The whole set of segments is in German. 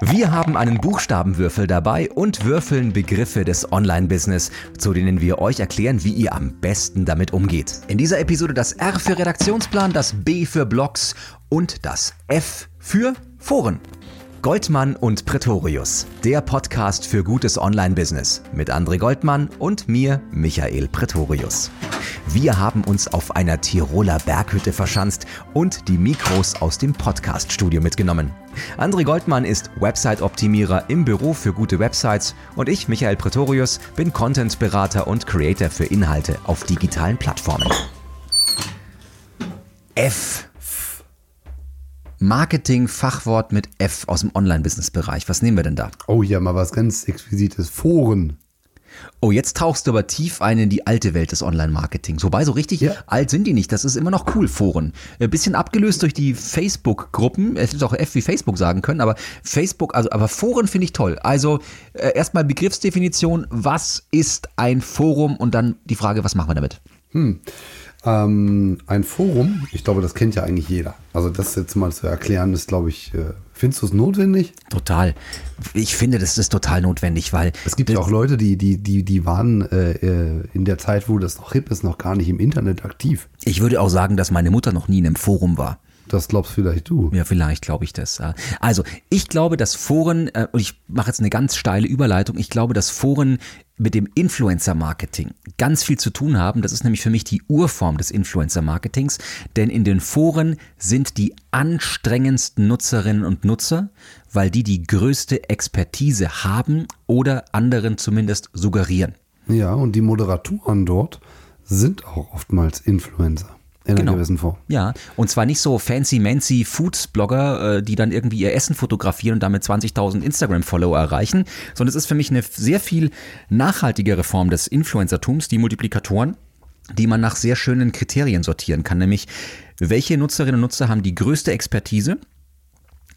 Wir haben einen Buchstabenwürfel dabei und würfeln Begriffe des Online-Business, zu denen wir euch erklären, wie ihr am besten damit umgeht. In dieser Episode das R für Redaktionsplan, das B für Blogs und das F für Foren. Goldmann und Pretorius, der Podcast für gutes Online-Business mit André Goldmann und mir, Michael Pretorius. Wir haben uns auf einer Tiroler Berghütte verschanzt und die Mikros aus dem Podcast-Studio mitgenommen. André Goldmann ist Website-Optimierer im Büro für gute Websites und ich, Michael Pretorius, bin Content-Berater und Creator für Inhalte auf digitalen Plattformen. F Marketing-Fachwort mit F aus dem Online-Business-Bereich. Was nehmen wir denn da? Oh ja, mal was ganz Exquisites. Foren. Oh, jetzt tauchst du aber tief ein in die alte Welt des Online-Marketings. Wobei, so richtig ja. alt sind die nicht. Das ist immer noch cool, Foren. Ein bisschen abgelöst durch die Facebook-Gruppen. Es hätte auch F wie Facebook sagen können, aber Facebook, also, aber Foren finde ich toll. Also, äh, erstmal Begriffsdefinition. Was ist ein Forum? Und dann die Frage, was machen wir damit? Hm. Ähm, ein Forum, ich glaube, das kennt ja eigentlich jeder. Also das jetzt mal zu erklären, ist, glaube ich, äh, findest du es notwendig? Total. Ich finde, das ist total notwendig, weil. Es gibt ja auch Leute, die, die, die, die waren äh, äh, in der Zeit, wo das noch hip ist, noch gar nicht im Internet aktiv. Ich würde auch sagen, dass meine Mutter noch nie in einem Forum war. Das glaubst vielleicht du. Ja, vielleicht glaube ich das. Also, ich glaube, dass Foren, und ich mache jetzt eine ganz steile Überleitung, ich glaube, dass Foren mit dem Influencer-Marketing ganz viel zu tun haben. Das ist nämlich für mich die Urform des Influencer-Marketings, denn in den Foren sind die anstrengendsten Nutzerinnen und Nutzer, weil die die größte Expertise haben oder anderen zumindest suggerieren. Ja, und die Moderatoren dort sind auch oftmals Influencer. In genau. einer gewissen Form. Ja, und zwar nicht so fancy-mancy Foods-Blogger, äh, die dann irgendwie ihr Essen fotografieren und damit 20.000 Instagram-Follower erreichen, sondern es ist für mich eine sehr viel nachhaltigere Form des Influencertums, die Multiplikatoren, die man nach sehr schönen Kriterien sortieren kann, nämlich welche Nutzerinnen und Nutzer haben die größte Expertise,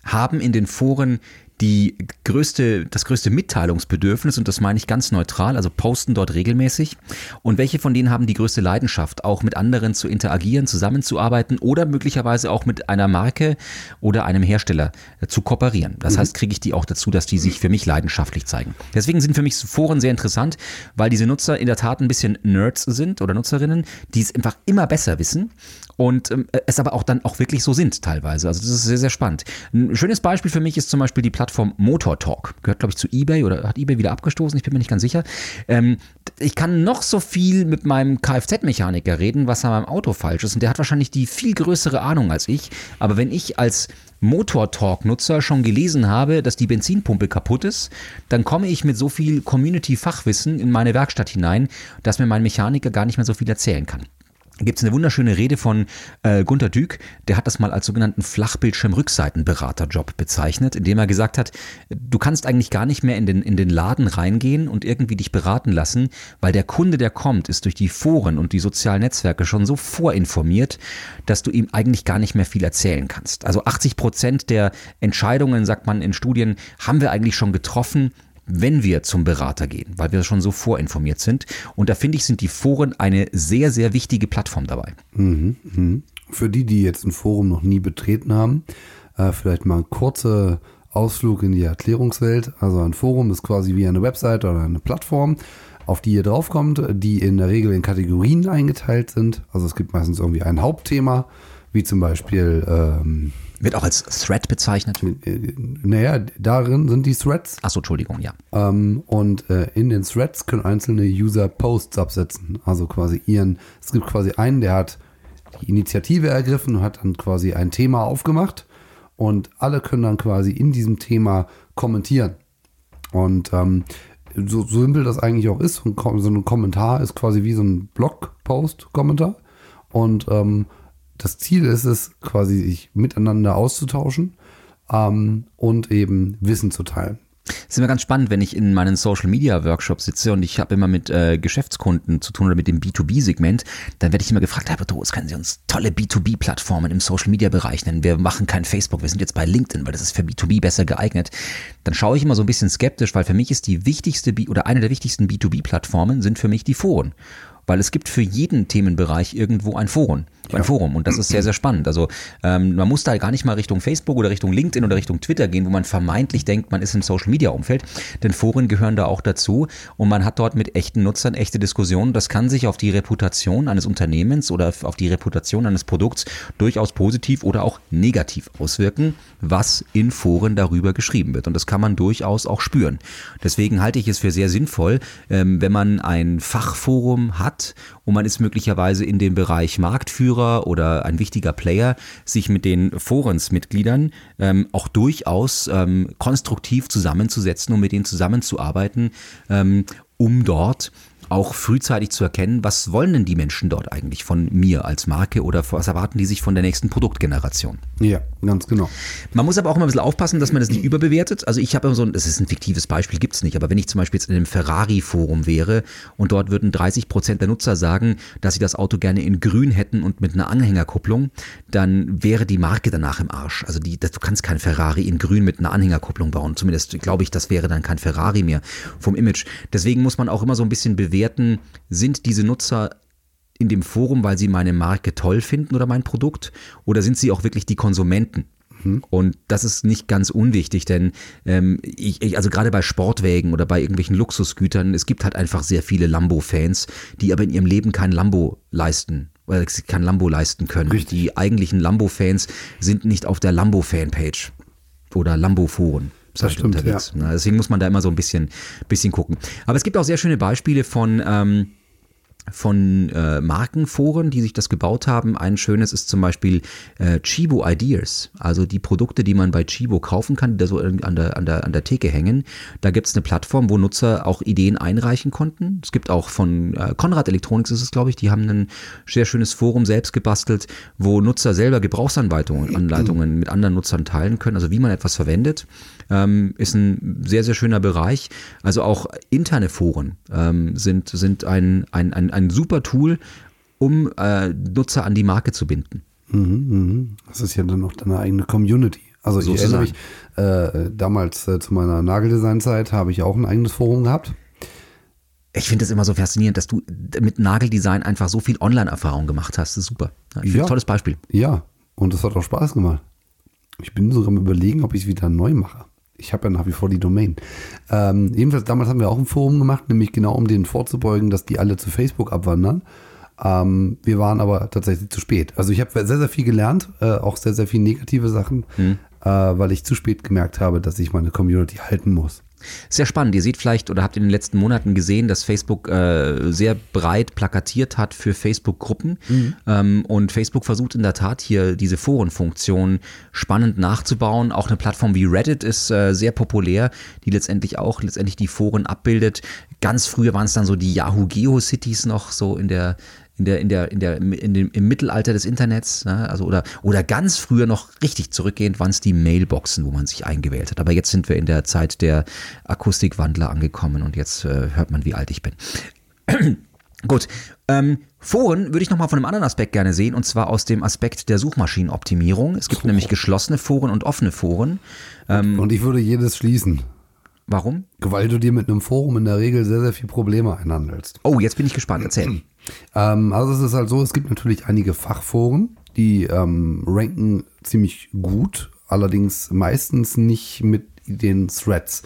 haben in den Foren die größte, das größte Mitteilungsbedürfnis, und das meine ich ganz neutral, also posten dort regelmäßig. Und welche von denen haben die größte Leidenschaft, auch mit anderen zu interagieren, zusammenzuarbeiten oder möglicherweise auch mit einer Marke oder einem Hersteller zu kooperieren. Das mhm. heißt, kriege ich die auch dazu, dass die sich für mich leidenschaftlich zeigen. Deswegen sind für mich Foren sehr interessant, weil diese Nutzer in der Tat ein bisschen Nerds sind oder Nutzerinnen, die es einfach immer besser wissen und ähm, es aber auch dann auch wirklich so sind teilweise. Also das ist sehr, sehr spannend. Ein schönes Beispiel für mich ist zum Beispiel die Plattform Motor Talk. Gehört, glaube ich, zu eBay oder hat eBay wieder abgestoßen, ich bin mir nicht ganz sicher. Ähm, ich kann noch so viel mit meinem Kfz-Mechaniker reden, was an meinem Auto falsch ist. Und der hat wahrscheinlich die viel größere Ahnung als ich. Aber wenn ich als Motor-Talk-Nutzer schon gelesen habe, dass die Benzinpumpe kaputt ist, dann komme ich mit so viel Community-Fachwissen in meine Werkstatt hinein, dass mir mein Mechaniker gar nicht mehr so viel erzählen kann gibt es eine wunderschöne Rede von äh, Gunter Dück, der hat das mal als sogenannten Flachbildschirm-Rückseitenberaterjob bezeichnet, indem er gesagt hat, du kannst eigentlich gar nicht mehr in den, in den Laden reingehen und irgendwie dich beraten lassen, weil der Kunde, der kommt, ist durch die Foren und die sozialen Netzwerke schon so vorinformiert, dass du ihm eigentlich gar nicht mehr viel erzählen kannst. Also 80 Prozent der Entscheidungen, sagt man in Studien, haben wir eigentlich schon getroffen, wenn wir zum Berater gehen, weil wir schon so vorinformiert sind. Und da finde ich, sind die Foren eine sehr, sehr wichtige Plattform dabei. Mhm, mh. Für die, die jetzt ein Forum noch nie betreten haben, äh, vielleicht mal ein kurzer Ausflug in die Erklärungswelt. Also ein Forum ist quasi wie eine Website oder eine Plattform, auf die ihr draufkommt, die in der Regel in Kategorien eingeteilt sind. Also es gibt meistens irgendwie ein Hauptthema, wie zum Beispiel ähm, wird auch als Thread bezeichnet? Äh, naja, darin sind die Threads. Achso, Entschuldigung, ja. Ähm, und äh, in den Threads können einzelne User Posts absetzen. Also quasi ihren, es gibt quasi einen, der hat die Initiative ergriffen und hat dann quasi ein Thema aufgemacht. Und alle können dann quasi in diesem Thema kommentieren. Und ähm, so, so simpel das eigentlich auch ist, so ein Kommentar ist quasi wie so ein Blogpost-Kommentar. Und ähm, das Ziel ist es, quasi sich miteinander auszutauschen ähm, und eben Wissen zu teilen. Es ist immer ganz spannend, wenn ich in meinen Social Media Workshops sitze und ich habe immer mit äh, Geschäftskunden zu tun oder mit dem B2B-Segment, dann werde ich immer gefragt, Herr Petrus, können Sie uns tolle B2B-Plattformen im Social Media Bereich nennen? Wir machen kein Facebook, wir sind jetzt bei LinkedIn, weil das ist für B2B besser geeignet. Dann schaue ich immer so ein bisschen skeptisch, weil für mich ist die wichtigste B oder eine der wichtigsten B2B-Plattformen sind für mich die Foren. Weil es gibt für jeden Themenbereich irgendwo ein Forum. Ein Forum und das ist sehr, sehr spannend. Also ähm, man muss da gar nicht mal Richtung Facebook oder Richtung LinkedIn oder Richtung Twitter gehen, wo man vermeintlich denkt, man ist im Social-Media-Umfeld, denn Foren gehören da auch dazu und man hat dort mit echten Nutzern echte Diskussionen. Das kann sich auf die Reputation eines Unternehmens oder auf die Reputation eines Produkts durchaus positiv oder auch negativ auswirken, was in Foren darüber geschrieben wird. Und das kann man durchaus auch spüren. Deswegen halte ich es für sehr sinnvoll, ähm, wenn man ein Fachforum hat und man ist möglicherweise in dem Bereich Marktführer oder ein wichtiger Player, sich mit den Forensmitgliedern ähm, auch durchaus ähm, konstruktiv zusammenzusetzen und mit denen zusammenzuarbeiten, ähm, um dort auch frühzeitig zu erkennen, was wollen denn die Menschen dort eigentlich von mir als Marke oder was erwarten die sich von der nächsten Produktgeneration? Ja, ganz genau. Man muss aber auch immer ein bisschen aufpassen, dass man das nicht überbewertet. Also ich habe immer so ein, das ist ein fiktives Beispiel, gibt es nicht, aber wenn ich zum Beispiel jetzt in einem Ferrari-Forum wäre und dort würden 30 Prozent der Nutzer sagen, dass sie das Auto gerne in grün hätten und mit einer Anhängerkupplung, dann wäre die Marke danach im Arsch. Also die, du kannst kein Ferrari in grün mit einer Anhängerkupplung bauen. Zumindest glaube ich, das wäre dann kein Ferrari mehr vom Image. Deswegen muss man auch immer so ein bisschen bewerten, bewerten, sind diese Nutzer in dem Forum, weil sie meine Marke toll finden oder mein Produkt, oder sind sie auch wirklich die Konsumenten? Und das ist nicht ganz unwichtig, denn ähm, ich, ich, also gerade bei Sportwägen oder bei irgendwelchen Luxusgütern, es gibt halt einfach sehr viele Lambo-Fans, die aber in ihrem Leben kein Lambo leisten oder kein Lambo leisten können. Richtig. Die eigentlichen Lambo-Fans sind nicht auf der Lambo-Fanpage oder Lambo-Foren. Das stimmt, unterwegs. Na, Deswegen muss man da immer so ein bisschen, bisschen gucken. Aber es gibt auch sehr schöne Beispiele von, ähm, von äh, Markenforen, die sich das gebaut haben. Ein schönes ist zum Beispiel äh, Chibo Ideas, also die Produkte, die man bei Chibo kaufen kann, die da so an der, an der, an der Theke hängen. Da gibt es eine Plattform, wo Nutzer auch Ideen einreichen konnten. Es gibt auch von äh, Konrad Electronics ist es, glaube ich, die haben ein sehr schönes Forum selbst gebastelt, wo Nutzer selber Gebrauchsanleitungen Anleitungen mit anderen Nutzern teilen können, also wie man etwas verwendet. Ähm, ist ein sehr, sehr schöner Bereich. Also auch interne Foren ähm, sind, sind ein, ein, ein, ein super Tool, um äh, Nutzer an die Marke zu binden. Das ist ja dann auch deine eigene Community. Also ich erinnere mich, äh, damals äh, zu meiner Nageldesign-Zeit habe ich auch ein eigenes Forum gehabt. Ich finde es immer so faszinierend, dass du mit Nageldesign einfach so viel Online-Erfahrung gemacht hast. Das ist super. Ich Ja. Ein tolles Beispiel. Ja, und das hat auch Spaß gemacht. Ich bin sogar am überlegen, ob ich es wieder neu mache. Ich habe ja nach wie vor die Domain. Ähm, jedenfalls, damals haben wir auch ein Forum gemacht, nämlich genau um denen vorzubeugen, dass die alle zu Facebook abwandern. Ähm, wir waren aber tatsächlich zu spät. Also ich habe sehr, sehr viel gelernt, äh, auch sehr, sehr viel negative Sachen, äh, weil ich zu spät gemerkt habe, dass ich meine Community halten muss. Sehr spannend. Ihr seht vielleicht oder habt in den letzten Monaten gesehen, dass Facebook äh, sehr breit plakatiert hat für Facebook-Gruppen. Ähm, und Facebook versucht in der Tat hier diese Forenfunktion spannend nachzubauen. Auch eine Plattform wie Reddit ist äh, sehr populär, die letztendlich auch letztendlich die Foren abbildet. Ganz früher waren es dann so die Yahoo Geo-Cities noch so in der in der, in der, in der, in dem, im Mittelalter des Internets, ne? also oder, oder ganz früher noch richtig zurückgehend waren es die Mailboxen, wo man sich eingewählt hat. Aber jetzt sind wir in der Zeit der Akustikwandler angekommen und jetzt äh, hört man, wie alt ich bin. Gut. Ähm, Foren würde ich nochmal von einem anderen Aspekt gerne sehen, und zwar aus dem Aspekt der Suchmaschinenoptimierung. Es gibt nämlich geschlossene Foren und offene Foren. Ähm, Und ich würde jedes schließen, warum? weil du dir mit einem Forum in der Regel sehr, sehr viel Probleme einhandelst. Oh, jetzt bin ich gespannt. Erzähl. Ähm, also es ist halt so, es gibt natürlich einige Fachforen, die ähm, ranken ziemlich gut, allerdings meistens nicht mit den Threads.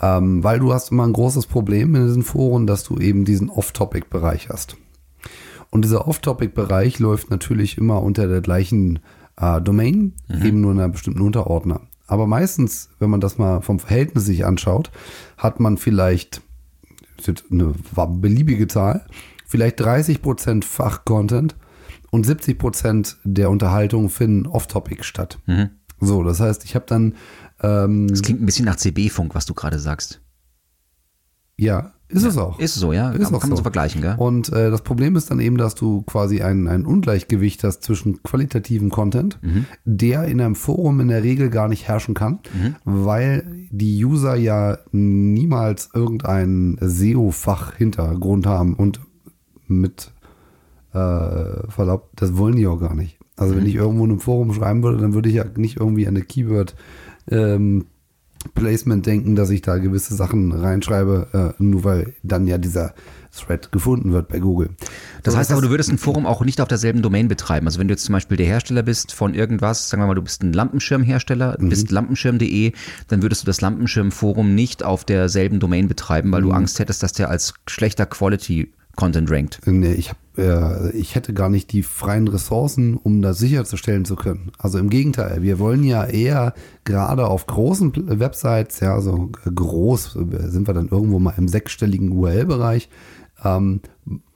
Ähm, weil du hast immer ein großes Problem in diesen Foren, dass du eben diesen Off-Topic-Bereich hast. Und dieser Off-Topic-Bereich läuft natürlich immer unter der gleichen äh, Domain, eben nur in einer bestimmten Unterordner. Aber meistens, wenn man das mal vom Verhältnis sich anschaut, hat man vielleicht eine beliebige Zahl, vielleicht 30% Fachcontent und 70% der Unterhaltung finden off-topic statt. So, das heißt, ich habe dann, ähm, Das klingt ein bisschen nach CB-Funk, was du gerade sagst. ja, ist es auch. Ist so, ja. Ist kann auch kann man so so. vergleichen, gell? Und äh, das Problem ist dann eben, dass du quasi ein, ein Ungleichgewicht hast zwischen qualitativen Content, Mhm. der in einem Forum in der Regel gar nicht herrschen kann, Mhm. weil die User ja niemals irgendeinen SEO-Fach-Hintergrund haben und mit äh, Verlaub, das wollen die auch gar nicht. Also Mhm. wenn ich irgendwo in einem Forum schreiben würde, dann würde ich ja nicht irgendwie eine Keyword ähm, Placement denken, dass ich da gewisse Sachen reinschreibe, äh, nur weil dann ja dieser Thread gefunden wird bei Google. Das so, heißt das aber, du würdest ein Forum auch nicht auf derselben Domain betreiben. Also wenn du jetzt zum Beispiel der Hersteller bist von irgendwas, sagen wir mal, du bist ein Lampenschirmhersteller, mhm. bist lampenschirm.de, dann würdest du das Lampenschirmforum nicht auf derselben Domain betreiben, weil mhm. du Angst hättest, dass der als schlechter Quality Content rankt. Nee, ich, hab, äh, ich hätte gar nicht die freien Ressourcen, um das sicherzustellen zu können. Also im Gegenteil, wir wollen ja eher gerade auf großen Websites, ja, so groß sind wir dann irgendwo mal im sechsstelligen URL-Bereich, ähm,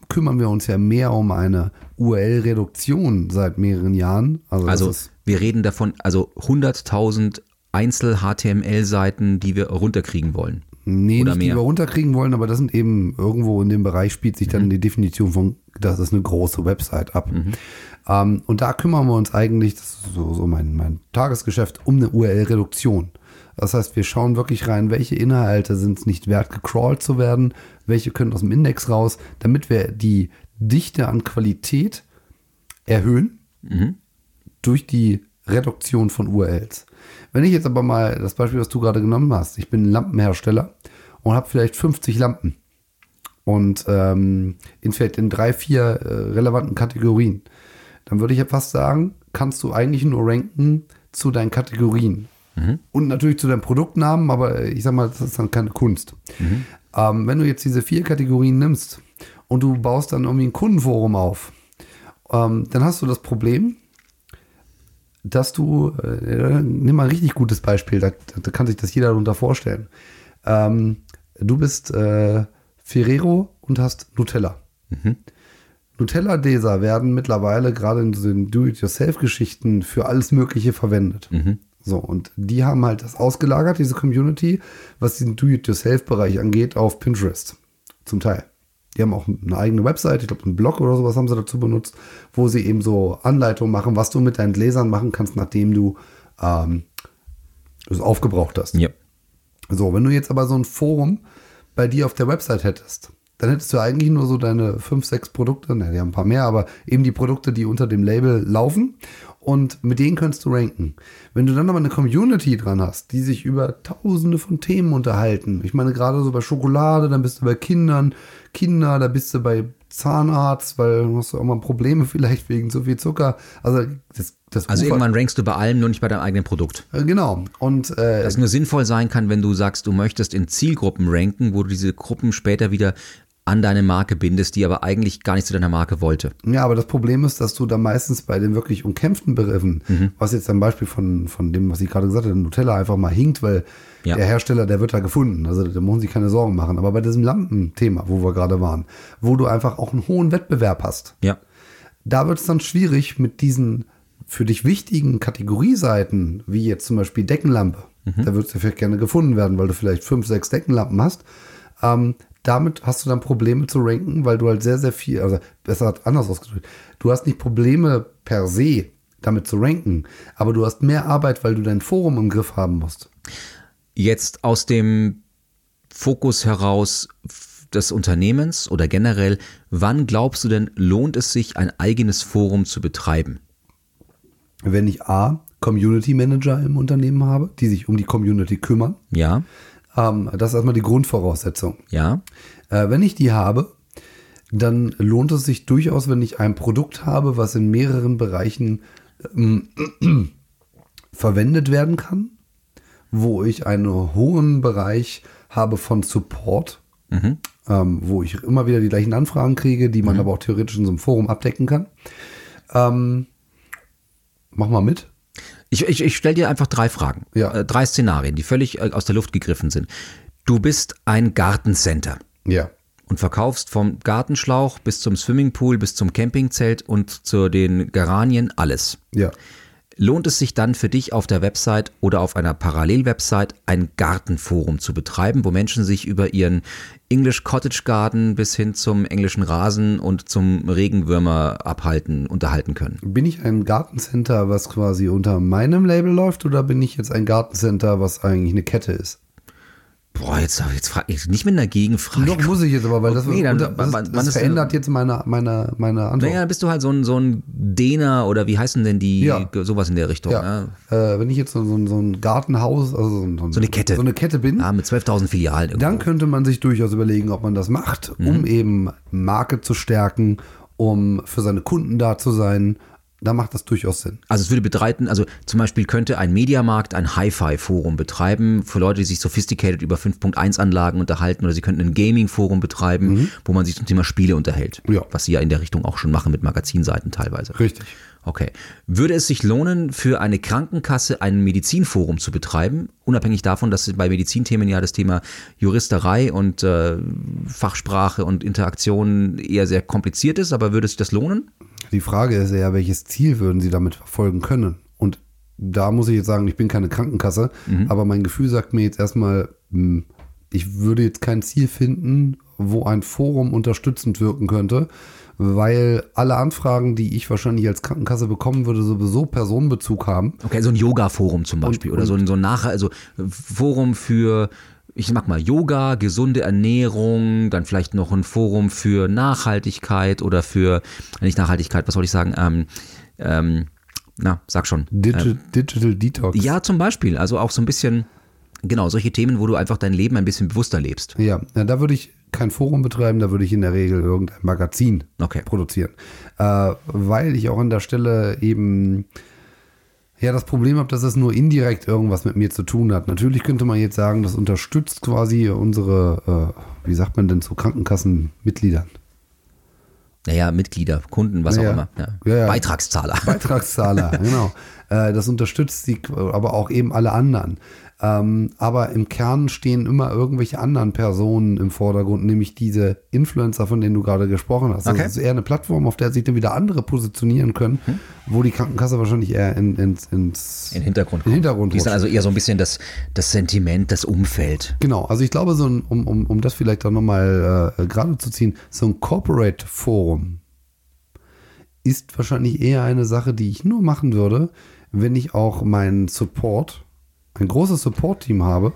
kümmern wir uns ja mehr um eine URL-Reduktion seit mehreren Jahren. Also, also wir reden davon, also 100.000 Einzel-HTML-Seiten, die wir runterkriegen wollen. Nee, Oder nicht, mehr. die wir runterkriegen wollen, aber das sind eben irgendwo in dem Bereich spielt sich dann mhm. die Definition von, das ist eine große Website ab. Mhm. Ähm, und da kümmern wir uns eigentlich, das ist so, so mein, mein Tagesgeschäft, um eine URL-Reduktion. Das heißt, wir schauen wirklich rein, welche Inhalte sind es nicht wert, gecrawlt zu werden, welche können aus dem Index raus, damit wir die Dichte an Qualität erhöhen mhm. durch die Reduktion von URLs. Wenn ich jetzt aber mal das Beispiel, was du gerade genommen hast, ich bin Lampenhersteller und habe vielleicht 50 Lampen und ähm, in vielleicht in drei, vier äh, relevanten Kategorien, dann würde ich ja fast sagen, kannst du eigentlich nur ranken zu deinen Kategorien. Mhm. Und natürlich zu deinem Produktnamen, aber ich sag mal, das ist dann keine Kunst. Mhm. Ähm, wenn du jetzt diese vier Kategorien nimmst und du baust dann irgendwie ein Kundenforum auf, ähm, dann hast du das Problem, dass du, äh, nimm mal ein richtig gutes Beispiel, da, da kann sich das jeder darunter vorstellen. Ähm, du bist äh, Ferrero und hast Nutella. Mhm. Nutella-Deser werden mittlerweile gerade in den Do-it-yourself-Geschichten für alles Mögliche verwendet. Mhm. So, und die haben halt das ausgelagert, diese Community, was diesen Do-it-yourself-Bereich angeht, auf Pinterest. Zum Teil. Die haben auch eine eigene Website, ich glaube, einen Blog oder sowas haben sie dazu benutzt, wo sie eben so Anleitungen machen, was du mit deinen Gläsern machen kannst, nachdem du ähm, es aufgebraucht hast. Ja. So, wenn du jetzt aber so ein Forum bei dir auf der Website hättest, dann hättest du eigentlich nur so deine fünf, sechs Produkte, ne, die haben ein paar mehr, aber eben die Produkte, die unter dem Label laufen und mit denen kannst du ranken. Wenn du dann aber eine Community dran hast, die sich über tausende von Themen unterhalten, ich meine gerade so bei Schokolade, dann bist du bei Kindern, Kinder, da bist du bei Zahnarzt, weil du hast auch mal Probleme vielleicht wegen zu viel Zucker. Also das, das also irgendwann rankst du bei allem, nur nicht bei deinem eigenen Produkt. Äh, genau. Und äh, das nur sinnvoll sein kann, wenn du sagst, du möchtest in Zielgruppen ranken, wo du diese Gruppen später wieder an deine Marke bindest, die aber eigentlich gar nicht zu deiner Marke wollte. Ja, aber das Problem ist, dass du da meistens bei den wirklich umkämpften Begriffen, mhm. was jetzt ein Beispiel von, von dem, was ich gerade gesagt habe, Nutella einfach mal hinkt, weil ja. der Hersteller, der wird da gefunden. Also da muss sich keine Sorgen machen. Aber bei diesem Lampenthema, wo wir gerade waren, wo du einfach auch einen hohen Wettbewerb hast, ja. da wird es dann schwierig mit diesen für dich wichtigen Kategorieseiten, wie jetzt zum Beispiel Deckenlampe. Mhm. Da würdest du vielleicht gerne gefunden werden, weil du vielleicht fünf, sechs Deckenlampen hast. Ähm, damit hast du dann Probleme zu ranken, weil du halt sehr, sehr viel, also besser anders ausgedrückt, du hast nicht Probleme per se damit zu ranken, aber du hast mehr Arbeit, weil du dein Forum im Griff haben musst. Jetzt aus dem Fokus heraus des Unternehmens oder generell, wann glaubst du denn, lohnt es sich, ein eigenes Forum zu betreiben? Wenn ich A, Community Manager im Unternehmen habe, die sich um die Community kümmern. Ja. Ähm, das ist erstmal die Grundvoraussetzung. Ja. Äh, wenn ich die habe, dann lohnt es sich durchaus, wenn ich ein Produkt habe, was in mehreren Bereichen ähm, verwendet werden kann, wo ich einen hohen Bereich habe von Support, mhm. ähm, wo ich immer wieder die gleichen Anfragen kriege, die man mhm. aber auch theoretisch in so einem Forum abdecken kann. Ähm, mach mal mit. Ich, ich, ich stelle dir einfach drei Fragen. Ja. Äh, drei Szenarien, die völlig äh, aus der Luft gegriffen sind. Du bist ein Gartencenter. Ja. Und verkaufst vom Gartenschlauch bis zum Swimmingpool, bis zum Campingzelt und zu den Geranien alles. Ja lohnt es sich dann für dich auf der Website oder auf einer Parallelwebsite ein Gartenforum zu betreiben, wo Menschen sich über ihren English Cottage Garden bis hin zum englischen Rasen und zum Regenwürmer abhalten, unterhalten können. Bin ich ein Gartencenter, was quasi unter meinem Label läuft oder bin ich jetzt ein Gartencenter, was eigentlich eine Kette ist? Boah, jetzt, jetzt frage ich nicht mit einer Gegenfrage. Doch muss ich jetzt aber, weil das, Nee, dann- das, das ist verändert jetzt meine, meine, meine Antwort. Naja, dann bist du halt so ein, so ein Dehner oder wie heißen denn die, Ja. sowas in der Richtung. Ja. Ja. Äh, wenn ich jetzt so, so, so ein Gartenhaus, also so, ein- So eine Kette. so eine Kette bin, Ja, mit 12.000 Filialen. irgendwo. dann könnte man sich durchaus überlegen, ob man das macht, um Mhm. eben Marke zu stärken, um für seine Kunden da zu sein. Da macht das durchaus Sinn. Also es würde betreiten, also zum Beispiel könnte ein Mediamarkt ein Hi-Fi-Forum betreiben für Leute, die sich sophisticated über 5.1-Anlagen unterhalten oder sie könnten ein Gaming-Forum betreiben, wo man sich zum Thema Spiele unterhält. Ja. Was sie ja in der Richtung auch schon machen mit Magazinseiten teilweise. Richtig. Okay. Würde es sich lohnen, für eine Krankenkasse ein Medizinforum zu betreiben, unabhängig davon, dass bei Medizinthemen ja das Thema Juristerei und äh, Fachsprache und Interaktion eher sehr kompliziert ist, aber würde sich das lohnen? Die Frage ist ja, welches Ziel würden Sie damit verfolgen können? Und da muss ich jetzt sagen, ich bin keine Krankenkasse, Mhm. aber mein Gefühl sagt mir jetzt erstmal, hm, ich würde jetzt kein Ziel finden, wo ein Forum unterstützend wirken könnte, weil alle Anfragen, die ich wahrscheinlich als Krankenkasse bekommen würde, sowieso Personenbezug haben. Okay, so ein Yoga-Forum zum Beispiel oder so ein, so ein Nachher, also Forum für, ich mag mal Yoga, gesunde Ernährung, dann vielleicht noch ein Forum für Nachhaltigkeit oder für, nicht Nachhaltigkeit, was soll ich sagen, ähm, ähm, na, sag schon. Digi Digital Detox. Ja, zum Beispiel, also auch so ein bisschen, genau, solche Themen, wo du einfach dein Leben ein bisschen bewusster lebst. Ja, ja, da würde ich kein Forum betreiben, da würde ich in der Regel irgendein Magazin Okay. produzieren. Äh, weil ich auch an der Stelle eben ja das Problem habe, dass es nur indirekt irgendwas mit mir zu tun hat. Natürlich könnte man jetzt sagen, das unterstützt quasi unsere, äh, wie sagt man denn zu Krankenkassenmitgliedern? Naja, Mitglieder, Kunden, was Ja, auch immer. Ja. ja, ja. Beitragszahler. Beitragszahler, genau. Äh, das unterstützt die, aber auch eben alle anderen. Ähm, aber im Kern stehen immer irgendwelche anderen Personen im Vordergrund, nämlich diese Influencer, von denen du gerade gesprochen hast. Okay. Das ist eher eine Plattform, auf der sich dann wieder andere positionieren können, wo die Krankenkasse wahrscheinlich eher in, ins, ins In Hintergrund. in den Hintergrund Die rutscht. also eher so ein bisschen das, das Sentiment, das Umfeld. Genau, also ich glaube, so ein, um, um, um das vielleicht auch nochmal äh, gerade zu ziehen, so ein Corporate Forum ist wahrscheinlich eher eine Sache, die ich nur machen würde, wenn ich auch meinen Support, ein großes Support-Team habe,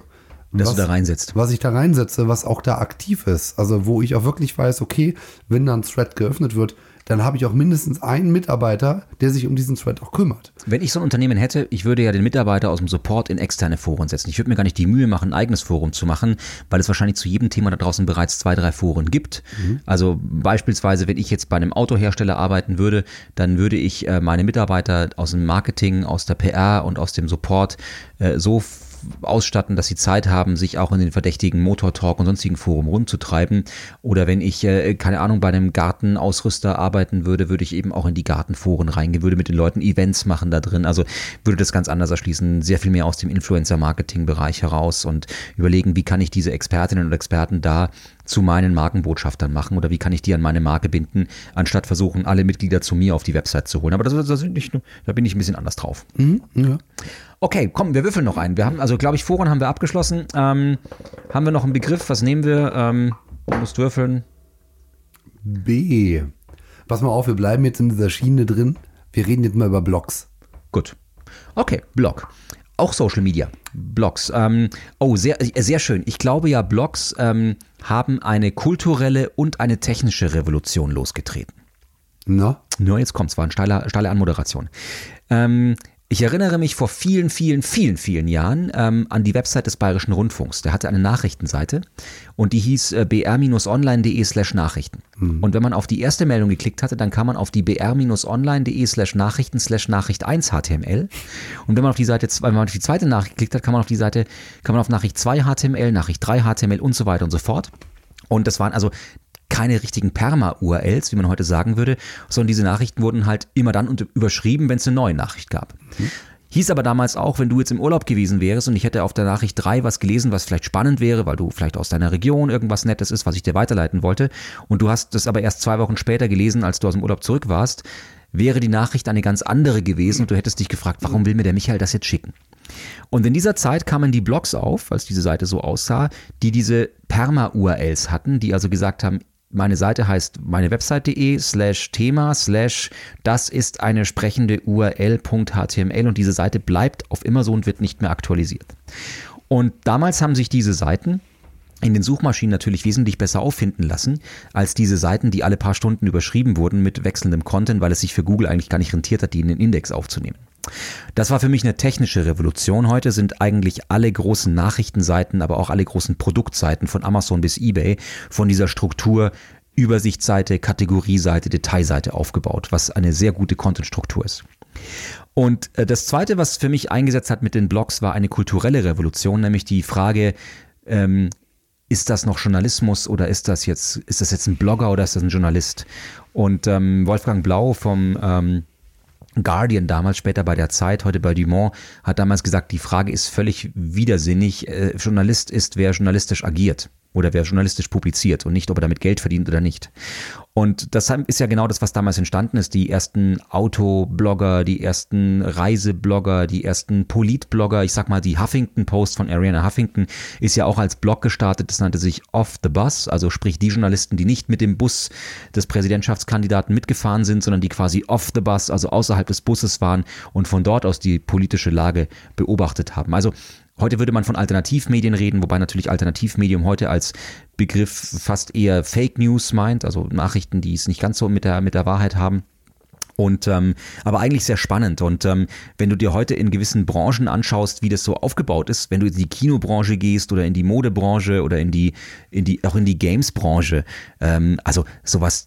Dass was, du da reinsetzt. was ich da reinsetze, was auch da aktiv ist. Also wo ich auch wirklich weiß, okay, wenn da ein Thread geöffnet wird, dann habe ich auch mindestens einen Mitarbeiter, der sich um diesen Thread auch kümmert. Wenn ich so ein Unternehmen hätte, ich würde ja den Mitarbeiter aus dem Support in externe Foren setzen. Ich würde mir gar nicht die Mühe machen, ein eigenes Forum zu machen, weil es wahrscheinlich zu jedem Thema da draußen bereits zwei, drei Foren gibt. Also beispielsweise, wenn ich jetzt bei einem Autohersteller arbeiten würde, dann würde ich äh, meine Mitarbeiter aus dem Marketing, aus der PR und aus dem Support äh, so ausstatten, dass sie Zeit haben, sich auch in den verdächtigen Motor-Talk und sonstigen Forum rumzutreiben. Oder wenn ich, äh, keine Ahnung, bei einem Gartenausrüster arbeiten würde, würde ich eben auch in die Gartenforen reingehen, würde mit den Leuten Events machen da drin. Also würde das ganz anders erschließen, sehr viel mehr aus dem Influencer-Marketing-Bereich heraus und überlegen, wie kann ich diese Expertinnen und Experten da zu meinen Markenbotschaftern machen oder wie kann ich die an meine Marke binden, anstatt versuchen, alle Mitglieder zu mir auf die Website zu holen. Aber das, das nur- da bin ich ein bisschen anders drauf. Ja. Okay, komm, wir würfeln noch einen. Wir haben, also glaube ich, Foren haben wir abgeschlossen. Ähm, haben wir noch einen Begriff? Was nehmen wir? Ähm, du musst würfeln. B. Pass mal auf, wir bleiben jetzt in dieser Schiene drin. Wir reden jetzt mal über Blogs. Gut. Okay, Blog. Auch Social Media. Blogs. Ähm, oh, sehr, äh, sehr schön. Ich glaube ja, Blogs ähm, haben eine kulturelle und eine technische Revolution losgetreten. Na? Nur jetzt kommt's, war eine steile, steile Anmoderation. Ähm, ich erinnere mich vor vielen, vielen, vielen, vielen Jahren ähm, an die Website des Bayerischen Rundfunks. Der hatte eine Nachrichtenseite und die hieß äh, br-online.de slash Nachrichten. Und wenn man auf die erste Meldung geklickt hatte, dann kam man auf die br-online.de slash Nachrichten slash Nachricht 1 HTML. Und wenn man auf die Seite, wenn man auf die zweite Nachricht geklickt hat, kann man auf die Seite, kann man auf Nachricht 2 HTML, Nachricht 3 HTML und so weiter und so fort. Und das waren also keine richtigen Perma-URLs, wie man heute sagen würde, sondern diese Nachrichten wurden halt immer dann überschrieben, wenn es eine neue Nachricht gab. Hieß aber damals auch, wenn du jetzt im Urlaub gewesen wärst und ich hätte auf der Nachricht 3 was gelesen, was vielleicht spannend wäre, weil du vielleicht aus deiner Region irgendwas Nettes ist, was ich dir weiterleiten wollte, und du hast das aber erst zwei Wochen später gelesen, als du aus dem Urlaub zurück warst, wäre die Nachricht eine ganz andere gewesen und du hättest dich gefragt, warum will mir der Michael das jetzt schicken? Und in dieser Zeit kamen die Blogs auf, als diese Seite so aussah, die diese Perma-URLs hatten, die also gesagt haben, meine Seite heißt meine Website.de slash Thema slash das ist eine sprechende URL.html und diese Seite bleibt auf immer so und wird nicht mehr aktualisiert. Und damals haben sich diese Seiten in den Suchmaschinen natürlich wesentlich besser auffinden lassen als diese Seiten, die alle paar Stunden überschrieben wurden mit wechselndem Content, weil es sich für Google eigentlich gar nicht rentiert hat, die in den Index aufzunehmen. Das war für mich eine technische Revolution. Heute sind eigentlich alle großen Nachrichtenseiten, aber auch alle großen Produktseiten von Amazon bis eBay von dieser Struktur Übersichtsseite, Kategorieseite, Detailseite aufgebaut, was eine sehr gute Contentstruktur ist. Und äh, das Zweite, was für mich eingesetzt hat mit den Blogs, war eine kulturelle Revolution, nämlich die Frage, ähm, ist das noch Journalismus oder ist das jetzt, ist das jetzt ein Blogger oder ist das ein Journalist? Und ähm, Wolfgang Blau vom ähm, Guardian damals, später bei der Zeit, heute bei Dumont, hat damals gesagt, die Frage ist völlig widersinnig. Äh, Journalist ist, wer journalistisch agiert oder wer journalistisch publiziert und nicht, ob er damit Geld verdient oder nicht. Und das ist ja genau das, was damals entstanden ist. Die ersten Autoblogger, die ersten Reiseblogger, die ersten Politblogger, ich sag mal, die Huffington Post von Ariana Huffington ist ja auch als Blog gestartet. Das nannte sich Off the Bus, also sprich die Journalisten, die nicht mit dem Bus des Präsidentschaftskandidaten mitgefahren sind, sondern die quasi off the bus, also außerhalb des Busses waren und von dort aus die politische Lage beobachtet haben. Also Heute würde man von Alternativmedien reden, wobei natürlich Alternativmedium heute als Begriff fast eher Fake News meint, also Nachrichten, die es nicht ganz so mit der, mit der Wahrheit haben. Und ähm, aber eigentlich sehr spannend. Und ähm, wenn du dir heute in gewissen Branchen anschaust, wie das so aufgebaut ist, wenn du in die Kinobranche gehst oder in die Modebranche oder in die, in die, auch in die Gamesbranche, ähm, also sowas,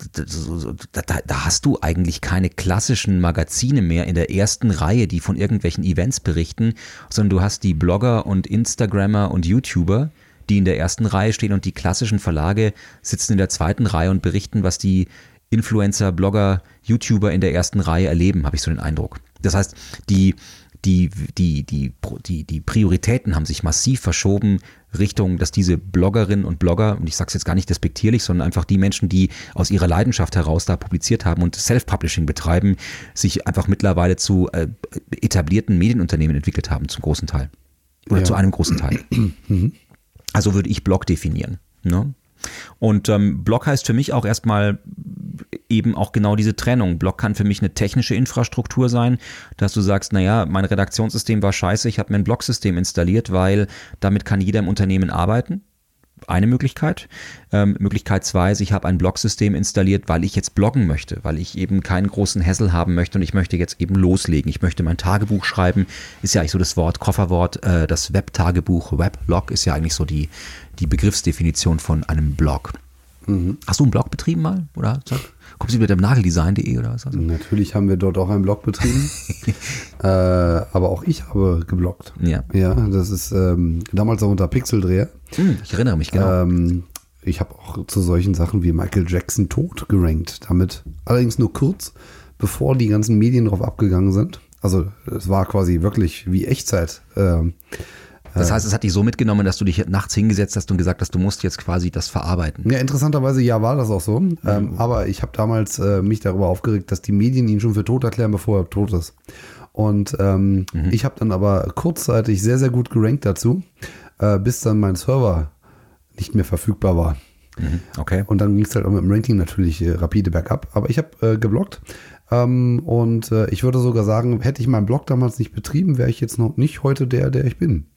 da, da hast du eigentlich keine klassischen Magazine mehr in der ersten Reihe, die von irgendwelchen Events berichten, sondern du hast die Blogger und Instagrammer und YouTuber, die in der ersten Reihe stehen und die klassischen Verlage sitzen in der zweiten Reihe und berichten, was die Influencer, Blogger, YouTuber in der ersten Reihe erleben, habe ich so den Eindruck. Das heißt, die, die, die, die, die, die Prioritäten haben sich massiv verschoben Richtung, dass diese Bloggerinnen und Blogger, und ich sage es jetzt gar nicht despektierlich, sondern einfach die Menschen, die aus ihrer Leidenschaft heraus da publiziert haben und Self-Publishing betreiben, sich einfach mittlerweile zu äh, etablierten Medienunternehmen entwickelt haben, zum großen Teil. Oder ja. zu einem großen Teil. Mhm. Also würde ich Blog definieren. Ne? Und ähm, Blog heißt für mich auch erstmal eben auch genau diese Trennung. Blog kann für mich eine technische Infrastruktur sein, dass du sagst, naja, mein Redaktionssystem war scheiße, ich habe mir ein Blogsystem installiert, weil damit kann jeder im Unternehmen arbeiten eine Möglichkeit. Ähm, Möglichkeit zwei ist, ich habe ein Blogsystem installiert, weil ich jetzt bloggen möchte, weil ich eben keinen großen Hassel haben möchte und ich möchte jetzt eben loslegen. Ich möchte mein Tagebuch schreiben, ist ja eigentlich so das Wort, Kofferwort, äh, das Web-Tagebuch, Weblog ist ja eigentlich so die, die Begriffsdefinition von einem Blog. Mhm. Hast du einen Blog betrieben mal? Oder kommst du mit dem Nageldesign.de oder was? Natürlich haben wir dort auch einen Blog betrieben. äh, aber auch ich habe gebloggt. Ja. Ja, das ist ähm, damals auch unter Pixeldreher. Hm, ich erinnere mich genau. Ähm, ich habe auch zu solchen Sachen wie Michael Jackson tot gerankt damit. Allerdings nur kurz, bevor die ganzen Medien drauf abgegangen sind. Also es war quasi wirklich wie Echtzeit. Ähm, das heißt, es hat dich so mitgenommen, dass du dich nachts hingesetzt hast und gesagt hast, du musst jetzt quasi das verarbeiten. Ja, interessanterweise ja war das auch so. Mhm. Ähm, aber ich habe damals äh, mich darüber aufgeregt, dass die Medien ihn schon für tot erklären, bevor er tot ist. Und ähm, mhm. ich habe dann aber kurzzeitig sehr, sehr gut gerankt dazu, äh, bis dann mein Server nicht mehr verfügbar war. Mhm. Okay. Und dann ging es halt auch mit dem Ranking natürlich äh, rapide bergab. Aber ich habe äh, geblockt. Ähm, und äh, ich würde sogar sagen, hätte ich meinen Blog damals nicht betrieben, wäre ich jetzt noch nicht heute der, der ich bin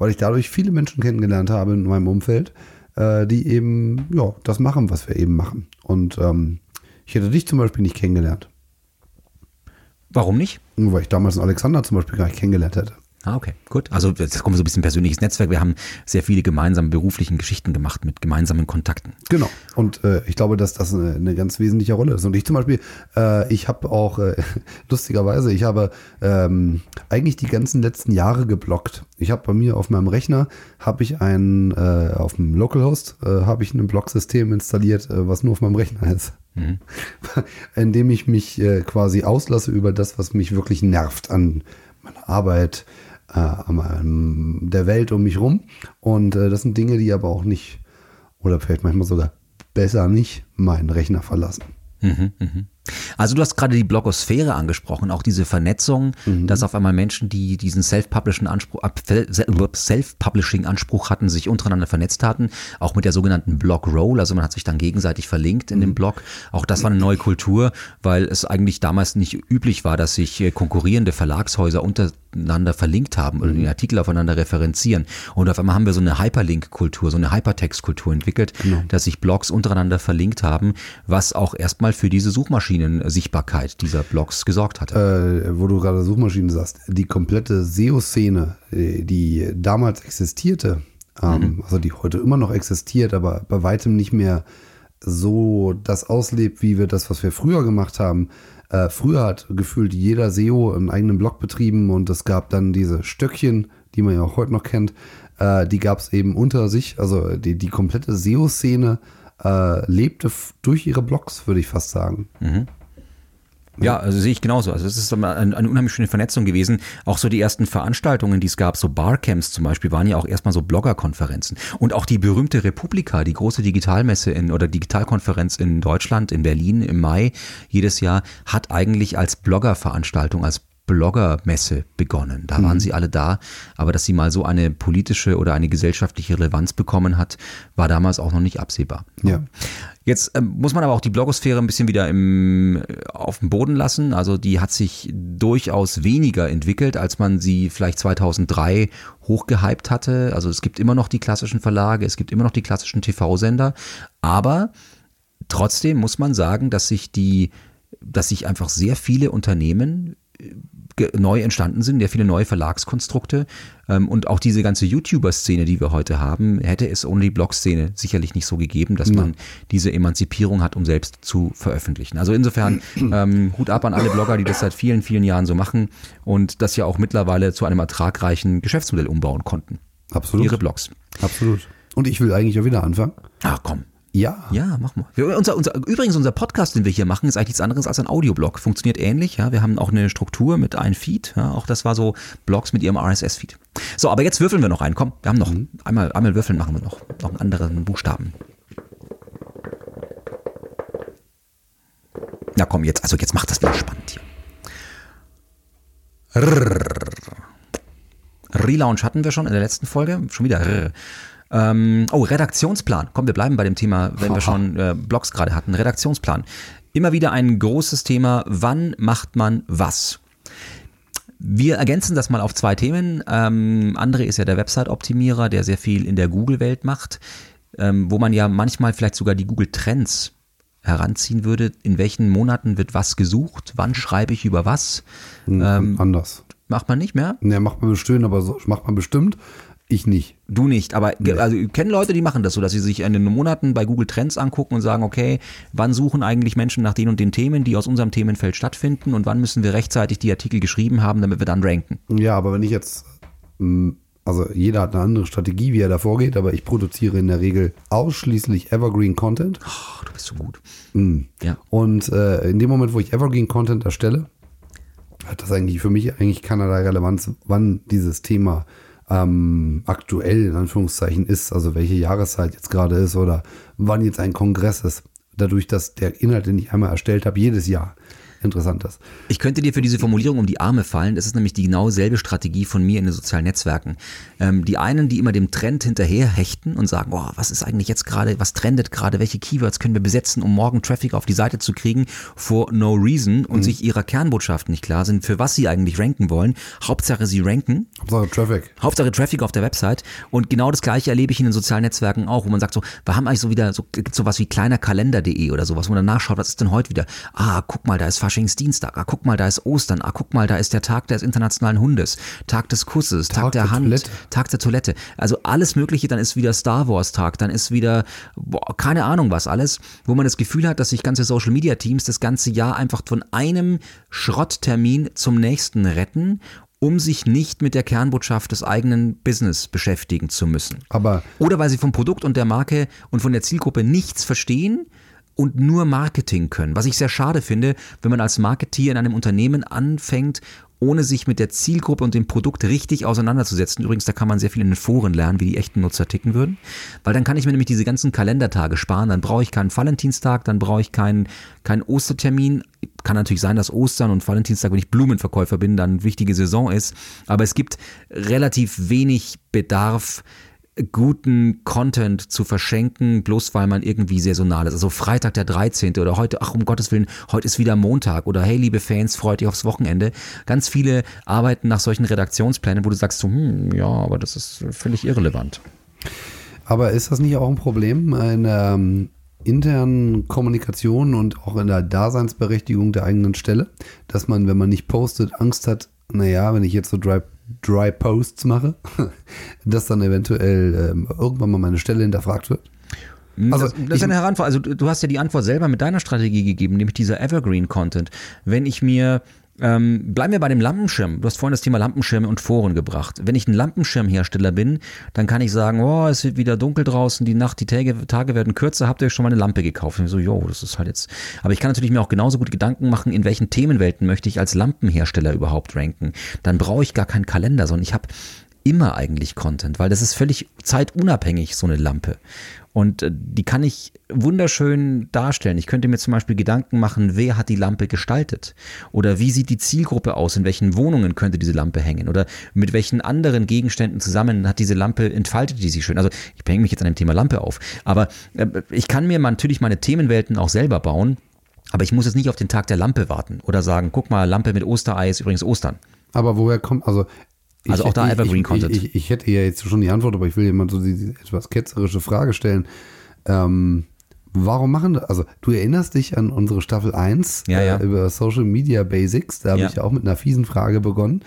weil ich dadurch viele Menschen kennengelernt habe in meinem Umfeld, äh, die eben ja, das machen, was wir eben machen. Und ähm, ich hätte dich zum Beispiel nicht kennengelernt. Warum nicht? Weil ich damals einen Alexander zum Beispiel gar nicht kennengelernt hätte. Ah, okay, gut. Also jetzt kommen wir so ein bisschen persönliches Netzwerk. Wir haben sehr viele gemeinsame beruflichen Geschichten gemacht mit gemeinsamen Kontakten. Genau. Und äh, ich glaube, dass das eine, eine, ganz wesentliche Rolle ist. Und ich zum Beispiel, äh, ich habe auch äh, lustigerweise, ich habe ähm, eigentlich die ganzen letzten Jahre geblockt. Ich habe bei mir auf meinem Rechner habe ich ein äh, auf dem Localhost äh, habe ich ein Blocksystem installiert, äh, was nur auf meinem Rechner ist. Mhm. in ich mich quasi auslasse über das, was mich wirklich nervt an meiner Arbeit, äh, der Welt um mich rum. Und äh, das sind Dinge, die aber auch nicht, oder vielleicht manchmal sogar besser nicht, meinen Rechner verlassen. Mhm, mhm. Also du hast gerade die Blogosphäre angesprochen, auch diese Vernetzung, mhm. dass auf einmal Menschen, die diesen Self-Publishing Anspruch, Self-Publishing Anspruch hatten, sich untereinander vernetzt hatten, auch mit der sogenannten Blog-Roll, also man hat sich dann gegenseitig verlinkt in mhm. dem Blog. Auch das war eine neue Kultur, weil es eigentlich damals nicht üblich war, dass sich äh, konkurrierende Verlagshäuser untereinander verlinkt haben oder mhm. den Artikel aufeinander referenzieren. Und auf einmal haben wir so eine Hyperlink-Kultur, so eine Hypertext-Kultur entwickelt, genau. dass sich Blogs untereinander verlinkt haben, was auch erstmal für diese Suchmaschinen-Sichtbarkeit dieser Blogs gesorgt hatte. Äh, wo du gerade Suchmaschinen sagst, die komplette SEO-Szene, äh, die damals existierte, ähm, mhm. also die heute immer noch existiert, aber bei weitem nicht mehr so das auslebt, wie wir das, was wir früher gemacht haben. Äh, früher hat gefühlt jeder SEO einen eigenen Blog betrieben und es gab dann diese Stöckchen, die man ja auch heute noch kennt, äh, die gab es eben unter sich. Also die, die komplette SEO-Szene äh, lebte durch ihre Blogs, würde ich fast sagen. Mhm. Ja, also sehe ich genauso. Also es ist eine, eine, unheimlich schöne Vernetzung gewesen. Auch so die ersten Veranstaltungen, die es gab, so Barcamps zum Beispiel, waren ja auch erstmal so Bloggerkonferenzen. Und auch die berühmte Republika, die große Digitalmesse in oder Digitalkonferenz in Deutschland, in Berlin im Mai jedes Jahr, hat eigentlich als Bloggerveranstaltung, als Bloggermesse begonnen. Da mhm. waren sie alle da, aber dass sie mal so eine politische oder eine gesellschaftliche Relevanz bekommen hat, war damals auch noch nicht absehbar. Ja. Jetzt ähm, muss man aber auch die Blogosphäre ein bisschen wieder im, auf dem Boden lassen. Also die hat sich durchaus weniger entwickelt, als man sie vielleicht 2003 hochgehypt hatte. Also es gibt immer noch die klassischen Verlage, es gibt immer noch die klassischen TV-Sender, aber trotzdem muss man sagen, dass sich die dass sich einfach sehr viele Unternehmen neu entstanden sind, sehr viele neue Verlagskonstrukte ähm, und auch diese ganze YouTuber-Szene, die wir heute haben, hätte es ohne die Blog-Szene sicherlich nicht so gegeben, dass man diese Emanzipierung hat, um selbst zu veröffentlichen. Also insofern ähm, Hut ab an alle Blogger, die das seit vielen, vielen Jahren so machen und das ja auch mittlerweile zu einem ertragreichen Geschäftsmodell umbauen konnten. Absolut. Ihre Blogs. Absolut. Und ich will eigentlich auch wieder anfangen. Ach komm. Ja. Ja, mach mal. Wir, unser, unser, übrigens, unser Podcast, den wir hier machen, ist eigentlich nichts anderes als ein Audioblog. Funktioniert ähnlich, ja. Wir haben auch eine Struktur mit einem Feed, ja. Auch das war so Blogs mit ihrem RSS-Feed. So, aber jetzt würfeln wir noch einen. Komm, wir haben noch mhm. einmal, einmal würfeln machen wir noch. Noch einen anderen Buchstaben. Na komm, jetzt, also jetzt macht das wieder spannend hier. Relaunch hatten wir schon in der letzten Folge. Schon wieder. Rrr. Ähm, oh, Redaktionsplan. Komm, wir bleiben bei dem Thema, wenn wir schon äh, Blogs gerade hatten. Redaktionsplan. Immer wieder ein großes Thema. Wann macht man was? Wir ergänzen das mal auf zwei Themen. Ähm, André ist ja der Website-Optimierer, der sehr viel in der Google-Welt macht, ähm, wo man ja manchmal vielleicht sogar die Google-Trends heranziehen würde. In welchen Monaten wird was gesucht? Wann schreibe ich über was? Ähm, anders. Macht man nicht mehr? Ne, macht man bestimmt, aber so, macht man bestimmt. Ich nicht. Du nicht, aber nee. also ich kenne Leute, die machen das so, dass sie sich in den Monaten bei Google Trends angucken und sagen, okay, wann suchen eigentlich Menschen nach den und den Themen, die aus unserem Themenfeld stattfinden und wann müssen wir rechtzeitig die Artikel geschrieben haben, damit wir dann ranken. Ja, aber wenn ich jetzt, hm, also jeder hat eine andere Strategie, wie er da vorgeht, aber ich produziere in der Regel ausschließlich Evergreen Content. Oh, du bist so gut. Mhm. Ja. Und äh, in dem Moment, wo ich Evergreen Content erstelle, hat das eigentlich für mich eigentlich keinerlei Relevanz, wann dieses Thema ähm, aktuell in Anführungszeichen ist, also welche Jahreszeit jetzt gerade ist oder wann jetzt ein Kongress ist. Dadurch, dass der Inhalt, den ich einmal erstellt habe, jedes Jahr interessant ist. Ich könnte dir für diese Formulierung um die Arme fallen. Das ist nämlich die genau selbe Strategie von mir in den sozialen Netzwerken. Ähm, die einen, die immer dem Trend hinterher hechten und sagen, oh, was ist eigentlich jetzt gerade, was trendet gerade, welche Keywords können wir besetzen, um morgen Traffic auf die Seite zu kriegen, for no reason und mhm. sich ihrer Kernbotschaft nicht klar sind, für was sie eigentlich ranken wollen. Hauptsache sie ranken. Hauptsache Traffic. Hauptsache Traffic auf der Website. Und genau das gleiche erlebe ich in den sozialen Netzwerken auch, wo man sagt so, wir haben eigentlich so wieder, so, gibt sowas wie kleinerkalender.de oder sowas, wo man dann nachschaut, was ist denn heute wieder? Ah, guck mal, da ist Faschingsdienstag. Ah, guck mal, da ist Ostern. Ah, guck mal, da ist der Tag des internationalen Hundes. Tag des Kusses, Tag, Tag der, der Hand, Toilette. Tag der Toilette. Also alles Mögliche, dann ist wieder Star Wars Tag, dann ist wieder, boah, keine Ahnung was alles, wo man das Gefühl hat, dass sich ganze Social Media Teams das ganze Jahr einfach von einem Schrotttermin zum nächsten retten um sich nicht mit der Kernbotschaft des eigenen Business beschäftigen zu müssen. Aber Oder weil sie vom Produkt und der Marke und von der Zielgruppe nichts verstehen und nur Marketing können. Was ich sehr schade finde, wenn man als Marketeer in einem Unternehmen anfängt ohne sich mit der Zielgruppe und dem Produkt richtig auseinanderzusetzen. Übrigens, da kann man sehr viel in den Foren lernen, wie die echten Nutzer ticken würden. Weil dann kann ich mir nämlich diese ganzen Kalendertage sparen. Dann brauche ich keinen Valentinstag, dann brauche ich keinen, keinen Ostertermin. Kann natürlich sein, dass Ostern und Valentinstag, wenn ich Blumenverkäufer bin, dann wichtige Saison ist. Aber es gibt relativ wenig Bedarf, guten Content zu verschenken, bloß weil man irgendwie saisonal ist. Also Freitag der 13. oder heute, ach um Gottes Willen, heute ist wieder Montag oder hey liebe Fans, freut ihr aufs Wochenende. Ganz viele arbeiten nach solchen Redaktionsplänen, wo du sagst so, hm, ja, aber das ist völlig irrelevant. Aber ist das nicht auch ein Problem in der ähm, internen Kommunikation und auch in der Daseinsberechtigung der eigenen Stelle, dass man, wenn man nicht postet, Angst hat, naja, wenn ich jetzt so Dry, Dry Posts mache, dass dann eventuell ähm, irgendwann mal meine Stelle hinterfragt wird? Also, das, das ist eine Heranforderung. Also du hast ja die Antwort selber mit deiner Strategie gegeben, nämlich dieser Evergreen Content. Wenn ich mir ähm, bleiben wir bei dem Lampenschirm. Du hast vorhin das Thema Lampenschirme und Foren gebracht. Wenn ich ein Lampenschirmhersteller bin, dann kann ich sagen, oh, es wird wieder dunkel draußen, die Nacht, die Tage, Tage werden kürzer, habt ihr euch schon mal eine Lampe gekauft? Und so, jo, das ist halt jetzt. Aber ich kann natürlich mir auch genauso gut Gedanken machen, in welchen Themenwelten möchte ich als Lampenhersteller überhaupt ranken. Dann brauche ich gar keinen Kalender, sondern ich habe immer eigentlich Content, weil das ist völlig zeitunabhängig, so eine Lampe. Und äh, die kann ich wunderschön darstellen. Ich könnte mir zum Beispiel Gedanken machen, wer hat die Lampe gestaltet? Oder wie sieht die Zielgruppe aus? In welchen Wohnungen könnte diese Lampe hängen? Oder mit welchen anderen Gegenständen zusammen hat diese Lampe, entfaltet die sich schön? Also ich hänge mich jetzt an dem Thema Lampe auf. Aber äh, ich kann mir natürlich meine Themenwelten auch selber bauen. Aber ich muss jetzt nicht auf den Tag der Lampe warten oder sagen, guck mal, Lampe mit Osterei ist übrigens Ostern. Aber woher kommt, also also auch da ich, Evergreen Content. Ich, ich, ich, hätte ja jetzt schon die Antwort, aber ich will mal so diese etwas ketzerische Frage stellen. Ähm, warum machen das? Also, du erinnerst dich an unsere Staffel 1 ja, ja. Äh, über Social Media Basics. Da habe ja. ich auch mit einer fiesen Frage begonnen.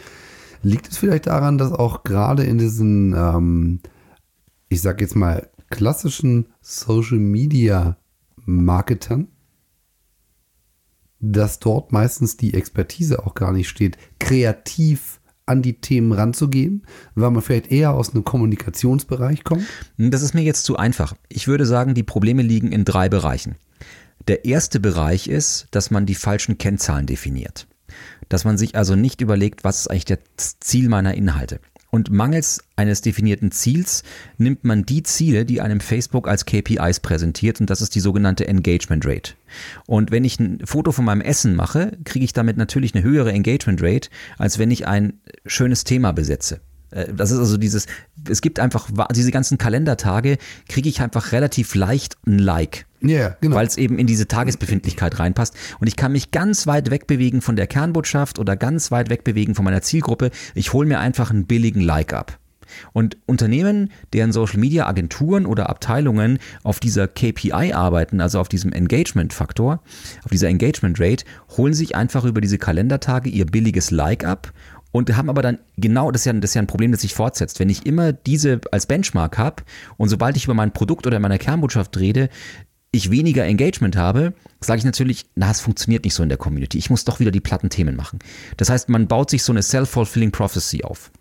Liegt es vielleicht daran, dass auch gerade in diesen, ähm, ich sag jetzt mal, klassischen Social Media Marketern, dass dort meistens die Expertise auch gar nicht steht, kreativ an die Themen ranzugehen, weil man vielleicht eher aus einem Kommunikationsbereich kommt? Das ist mir jetzt zu einfach. Ich würde sagen, die Probleme liegen in drei Bereichen. Der erste Bereich ist, dass man die falschen Kennzahlen definiert. Dass man sich also nicht überlegt, was ist eigentlich das Ziel meiner Inhalte. Und mangels eines definierten Ziels nimmt man die Ziele, die einem Facebook als KPIs präsentiert, und das ist die sogenannte Engagement Rate. Und wenn ich ein Foto von meinem Essen mache, kriege ich damit natürlich eine höhere Engagement Rate, als wenn ich ein schönes Thema besetze. Äh, das ist also dieses, es gibt einfach, diese ganzen Kalendertage kriege ich einfach relativ leicht ein Like. Ja, yeah, genau. Weil es eben in diese Tagesbefindlichkeit reinpasst. Und ich kann mich ganz weit wegbewegen von der Kernbotschaft oder ganz weit wegbewegen von meiner Zielgruppe. Ich hole mir einfach einen billigen Like ab. Und Unternehmen, deren Social Media Agenturen oder Abteilungen auf dieser KPI arbeiten, also auf diesem Engagement Faktor, auf dieser Engagement Rate, holen sich einfach über diese Kalendertage ihr billiges Like ab und haben aber dann genau, das ist, ja, das ist ja ein Problem, das sich fortsetzt. Wenn ich immer diese als Benchmark habe und sobald ich über mein Produkt oder meine Kernbotschaft rede, ich weniger Engagement habe, sage ich natürlich, na, es funktioniert nicht so in der Community. Ich muss doch wieder die platten Themen machen. Das heißt, man baut sich so eine self-fulfilling prophecy auf.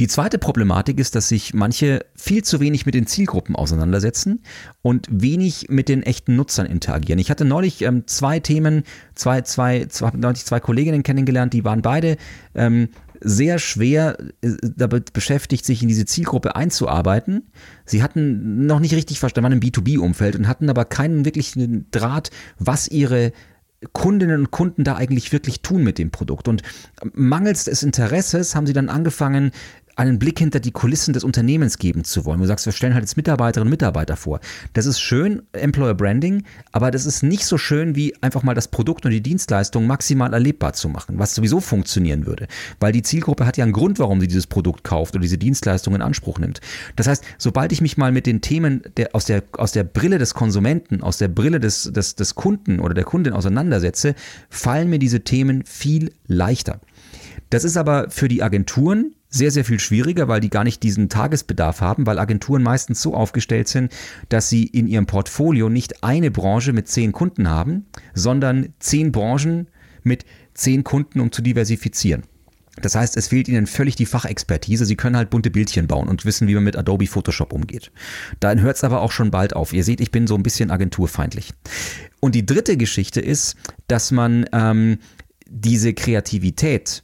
Die zweite Problematik ist, dass sich manche viel zu wenig mit den Zielgruppen auseinandersetzen und wenig mit den echten Nutzern interagieren. Ich hatte neulich ähm, zwei Themen, zwei, zwei, zwei, neulich zwei Kolleginnen kennengelernt, die waren beide ähm, sehr schwer äh, damit beschäftigt, sich in diese Zielgruppe einzuarbeiten. Sie hatten noch nicht richtig verstanden, waren im B2B-Umfeld und hatten aber keinen wirklichen Draht, was ihre Kundinnen und Kunden da eigentlich wirklich tun mit dem Produkt. Und mangels des Interesses haben sie dann angefangen, einen Blick hinter die Kulissen des Unternehmens geben zu wollen. Du sagst, wir stellen halt jetzt Mitarbeiterinnen und Mitarbeiter vor. Das ist schön, Employer Branding, aber das ist nicht so schön, wie einfach mal das Produkt und die Dienstleistung maximal erlebbar zu machen, was sowieso funktionieren würde. Weil die Zielgruppe hat ja einen Grund, warum sie dieses Produkt kauft oder diese Dienstleistung in Anspruch nimmt. Das heißt, sobald ich mich mal mit den Themen der, aus, der, aus der Brille des Konsumenten, aus der Brille des, des, des Kunden oder der Kundin auseinandersetze, fallen mir diese Themen viel leichter. Das ist aber für die Agenturen sehr, sehr viel schwieriger, weil die gar nicht diesen Tagesbedarf haben, weil Agenturen meistens so aufgestellt sind, dass sie in ihrem Portfolio nicht eine Branche mit zehn Kunden haben, sondern zehn Branchen mit zehn Kunden, um zu diversifizieren. Das heißt, es fehlt ihnen völlig die Fachexpertise. Sie können halt bunte Bildchen bauen und wissen, wie man mit Adobe Photoshop umgeht. Dann hört es aber auch schon bald auf. Ihr seht, ich bin so ein bisschen agenturfeindlich. Und die dritte Geschichte ist, dass man ähm, diese Kreativität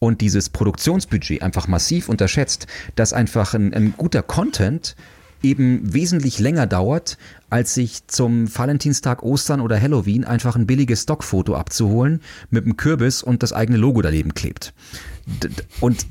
und dieses Produktionsbudget einfach massiv unterschätzt, dass einfach ein, ein guter Content eben wesentlich länger dauert, als sich zum Valentinstag, Ostern oder Halloween einfach ein billiges Stockfoto abzuholen mit einem Kürbis und das eigene Logo daneben klebt. Und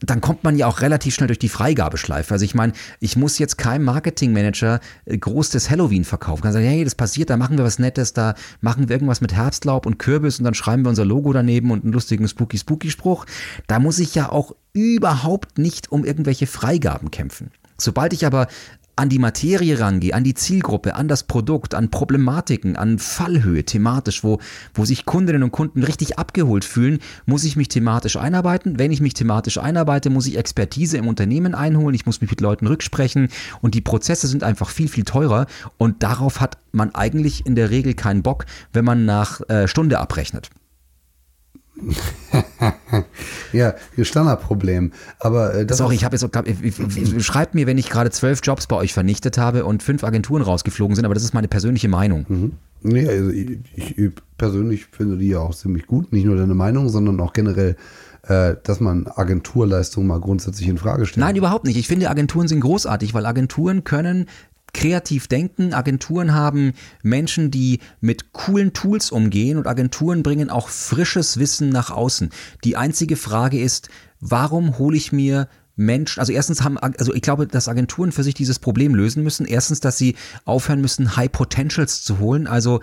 dann kommt man ja auch relativ schnell durch die Freigabeschleife. Also ich meine, ich muss jetzt keinem Marketingmanager äh, groß das Halloween verkaufen. Kann sagen, hey, das passiert, da machen wir was Nettes, da machen wir irgendwas mit Herbstlaub und Kürbis und dann schreiben wir unser Logo daneben und einen lustigen Spooky Spooky Spruch. Da muss ich ja auch überhaupt nicht um irgendwelche Freigaben kämpfen. Sobald ich aber an die Materie rangehe, an die Zielgruppe, an das Produkt, an Problematiken, an Fallhöhe thematisch, wo, wo sich Kundinnen und Kunden richtig abgeholt fühlen, muss ich mich thematisch einarbeiten. Wenn ich mich thematisch einarbeite, muss ich Expertise im Unternehmen einholen, ich muss mich mit Leuten rücksprechen und die Prozesse sind einfach viel, viel teurer und darauf hat man eigentlich in der Regel keinen Bock, wenn man nach äh, Stunde abrechnet. ja, Standardproblem. Aber äh, das Sorry, ich habe jetzt glaub, schreibt mir, wenn ich gerade zwölf Jobs bei euch vernichtet habe und fünf Agenturen rausgeflogen sind, aber das ist meine persönliche Meinung. Mhm. Nee, also ich, ich, persönlich finde die ja auch ziemlich gut. Nicht nur deine Meinung, sondern auch generell äh, dass man Agenturleistungen mal grundsätzlich in Frage stellt. Nein, überhaupt nicht. Ich finde, Agenturen sind großartig, weil Agenturen können kreativ denken. Agenturen haben Menschen, die mit coolen Tools umgehen und Agenturen bringen auch frisches Wissen nach außen. Die einzige Frage ist, warum hole ich mir Menschen, also erstens haben, also ich glaube, dass Agenturen für sich dieses Problem lösen müssen. Erstens, dass sie aufhören müssen, High Potentials zu holen, also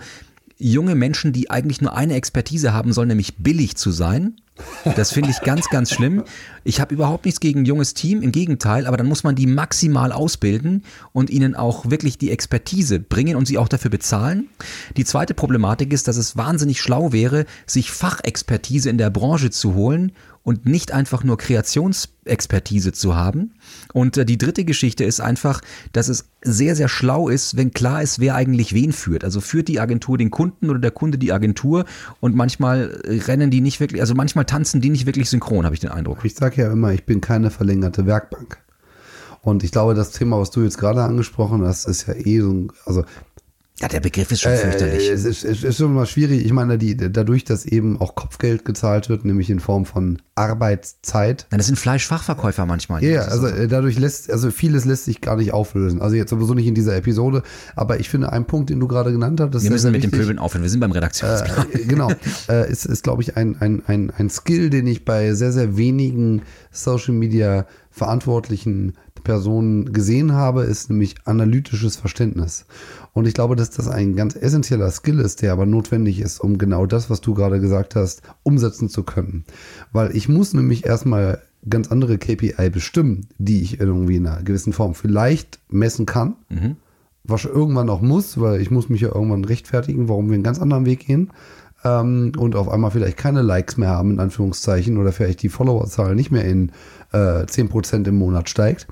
junge Menschen, die eigentlich nur eine Expertise haben sollen, nämlich billig zu sein. Das finde ich ganz, ganz schlimm. Ich habe überhaupt nichts gegen ein junges Team, im Gegenteil, aber dann muss man die maximal ausbilden und ihnen auch wirklich die Expertise bringen und sie auch dafür bezahlen. Die zweite Problematik ist, dass es wahnsinnig schlau wäre, sich Fachexpertise in der Branche zu holen und nicht einfach nur Kreationsexpertise zu haben. Und äh, die dritte Geschichte ist einfach, dass es sehr, sehr schlau ist, wenn klar ist, wer eigentlich wen führt. Also führt die Agentur den Kunden oder der Kunde die Agentur und manchmal äh, rennen die nicht wirklich, also manchmal tanzen die nicht wirklich synchron, habe ich den Eindruck. Ich sage ja immer, ich bin keine verlängerte Werkbank. Und ich glaube, das Thema, was du jetzt gerade angesprochen hast, ist ja eh so, also ja, der Begriff ist schon fürchterlich. Äh, es, ist, es ist schon mal schwierig. Ich meine, die, dadurch, dass eben auch Kopfgeld gezahlt wird, nämlich in Form von Arbeitszeit. das sind Fleischfachverkäufer manchmal. Ja, also äh, dadurch lässt, also vieles lässt sich gar nicht auflösen. Also jetzt sowieso nicht in dieser Episode, aber ich finde, ein Punkt, den du gerade genannt hast, das Wir müssen mit wichtig. dem Pöbeln aufhören. Wir sind beim Redaktionsplan. Äh, genau. äh, ist, ist glaube ich, ein, ein, ein, ein Skill, den ich bei sehr, sehr wenigen Social Media Verantwortlichen Personen gesehen habe, ist nämlich analytisches Verständnis. Und ich glaube, dass das ein ganz essentieller Skill ist, der aber notwendig ist, um genau das, was du gerade gesagt hast, umsetzen zu können. Weil ich muss nämlich erstmal ganz andere KPI bestimmen, die ich irgendwie in einer gewissen Form vielleicht messen kann. Mhm. Was irgendwann auch muss, weil ich muss mich ja irgendwann rechtfertigen, warum wir einen ganz anderen Weg gehen. Ähm, und auf einmal vielleicht keine Likes mehr haben, in Anführungszeichen, oder vielleicht die Followerzahl nicht mehr in äh, 10% im Monat steigt.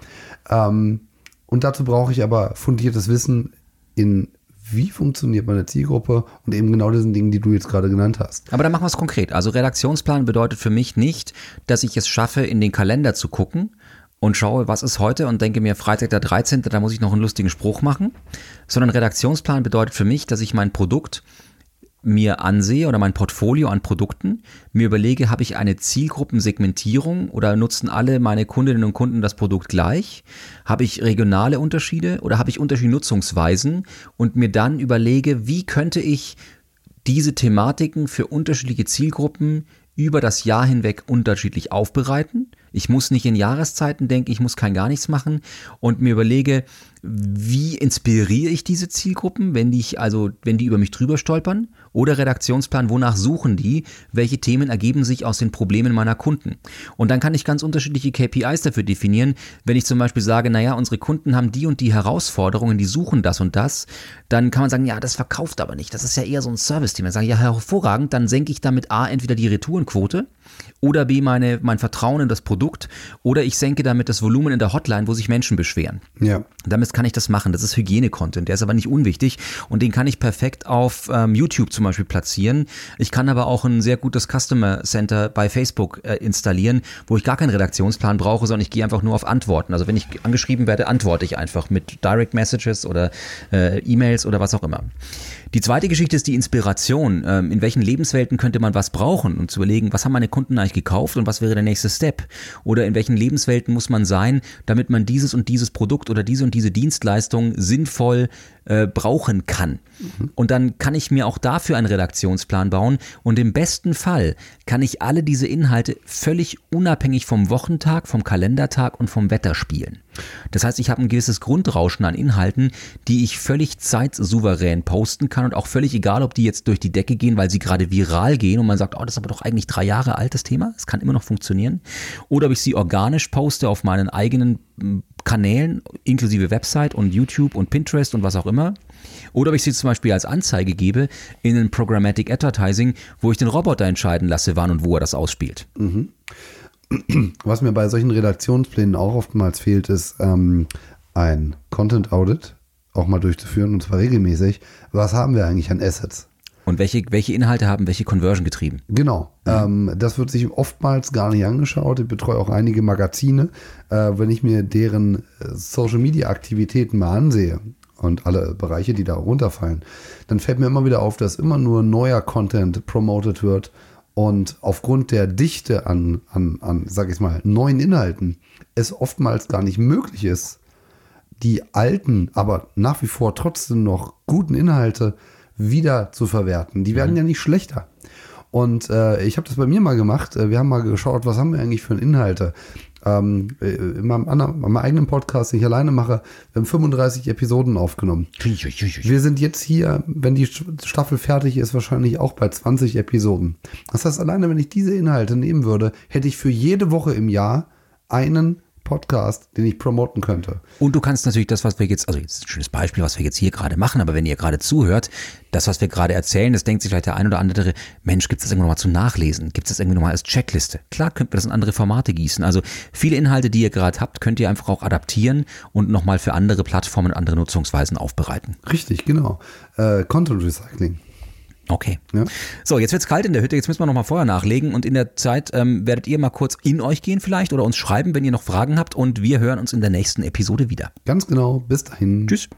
Ähm, und dazu brauche ich aber fundiertes Wissen in wie funktioniert meine Zielgruppe und eben genau diesen Dingen, die du jetzt gerade genannt hast. Aber dann machen wir es konkret. Also Redaktionsplan bedeutet für mich nicht, dass ich es schaffe, in den Kalender zu gucken und schaue, was ist heute und denke mir, Freitag der 13., da muss ich noch einen lustigen Spruch machen, sondern Redaktionsplan bedeutet für mich, dass ich mein Produkt mir ansehe oder mein Portfolio an Produkten, mir überlege, habe ich eine Zielgruppensegmentierung oder nutzen alle meine Kundinnen und Kunden das Produkt gleich? Habe ich regionale Unterschiede oder habe ich unterschiedliche Nutzungsweisen und mir dann überlege, wie könnte ich diese Thematiken für unterschiedliche Zielgruppen über das Jahr hinweg unterschiedlich aufbereiten. Ich muss nicht in Jahreszeiten denken, ich muss kein gar nichts machen und mir überlege, wie inspiriere ich diese Zielgruppen, wenn die ich, also wenn die über mich drüber stolpern? Oder Redaktionsplan, wonach suchen die? Welche Themen ergeben sich aus den Problemen meiner Kunden? Und dann kann ich ganz unterschiedliche KPIs dafür definieren. Wenn ich zum Beispiel sage, naja, unsere Kunden haben die und die Herausforderungen, die suchen das und das, dann kann man sagen, ja, das verkauft aber nicht. Das ist ja eher so ein Service-Thema. Sage ich, ja, hervorragend, dann senke ich damit A, entweder die Retourenquote oder B, meine, mein Vertrauen in das Produkt oder ich senke damit das Volumen in der Hotline, wo sich Menschen beschweren. Ja. Damit zumindest kann ich das machen. Das ist Hygiene-Content, der ist aber nicht unwichtig und den kann ich perfekt auf ähm, YouTube zum Beispiel platzieren. Ich kann aber auch ein sehr gutes Customer Center bei Facebook äh, installieren, wo ich gar keinen Redaktionsplan brauche, sondern ich gehe einfach nur auf Antworten. Also wenn ich angeschrieben werde, antworte ich einfach mit Direct Messages oder äh, E-Mails oder was auch immer. Die zweite Geschichte ist die Inspiration. Ähm, in welchen Lebenswelten könnte man was brauchen und zu überlegen, was haben meine Kunden eigentlich gekauft und was wäre der nächste Step? Oder in welchen Lebenswelten muss man sein, damit man dieses und dieses Produkt oder diese und diese Dienstleistung sinnvoll äh, brauchen kann. Und dann kann ich mir auch dafür einen Redaktionsplan bauen und im besten Fall kann ich alle diese Inhalte völlig unabhängig vom Wochentag, vom Kalendertag und vom Wetter spielen. Das heißt, ich habe ein gewisses Grundrauschen an Inhalten, die ich völlig zeitsouverän posten kann und auch völlig egal, ob die jetzt durch die Decke gehen, weil sie gerade viral gehen und man sagt, oh, das ist aber doch eigentlich drei Jahre altes Thema, es kann immer noch funktionieren. Oder ob ich sie organisch poste auf meinen eigenen Kanälen, inklusive Website und YouTube und Pinterest und was auch immer. Oder ob ich sie zum Beispiel als Anzeige gebe in ein Programmatic Advertising, wo ich den Roboter entscheiden lasse, wann und wo er das ausspielt. Mhm. Was mir bei solchen Redaktionsplänen auch oftmals fehlt, ist ähm, ein Content Audit auch mal durchzuführen und zwar regelmäßig. Was haben wir eigentlich an Assets? Und welche, welche Inhalte haben welche Conversion getrieben? Genau. Ja. Ähm, das wird sich oftmals gar nicht angeschaut. Ich betreue auch einige Magazine. Äh, wenn ich mir deren äh, Social Media Aktivitäten mal ansehe und alle Bereiche, die da runterfallen, dann fällt mir immer wieder auf, dass immer nur neuer Content promoted wird und aufgrund der Dichte an, an, an sag ich mal, neuen Inhalten es oftmals gar nicht möglich ist, die alten, aber nach wie vor trotzdem noch guten Inhalte wieder zu verwerten. Die werden mhm. ja nicht schlechter. Und äh, ich habe das bei mir mal gemacht. Äh, wir haben mal geschaut, was haben wir eigentlich für Inhalte. Ähm, äh, in meinem, anderen, in meinem eigenen Podcast, den ich alleine mache, wir haben 35 Episoden aufgenommen. Wir sind jetzt hier, wenn die Staffel fertig ist, wahrscheinlich auch bei 20 Episoden. Das heißt, alleine wenn ich diese Inhalte nehmen würde, hätte ich für jede Woche im Jahr einen Podcast, den ich promoten könnte. Und du kannst natürlich das, was wir jetzt, also jetzt ein schönes Beispiel, was wir jetzt hier gerade machen, aber wenn ihr gerade zuhört, das, was wir gerade erzählen, das denkt sich vielleicht der ein oder andere, Mensch, gibt es das irgendwann nochmal zum Nachlesen? Gibt es das irgendwie nochmal als Checkliste? Klar, könnt ihr das in andere Formate gießen. Also viele Inhalte, die ihr gerade habt, könnt ihr einfach auch adaptieren und nochmal für andere Plattformen, andere Nutzungsweisen aufbereiten. Richtig, genau. Äh, Content Recycling. Okay. Ja. So, jetzt wird's kalt in der Hütte, jetzt müssen wir nochmal Feuer nachlegen und in der Zeit ähm, werdet ihr mal kurz in euch gehen vielleicht oder uns schreiben, wenn ihr noch Fragen habt und wir hören uns in der nächsten Episode wieder. Ganz genau, bis dahin. Tschüss.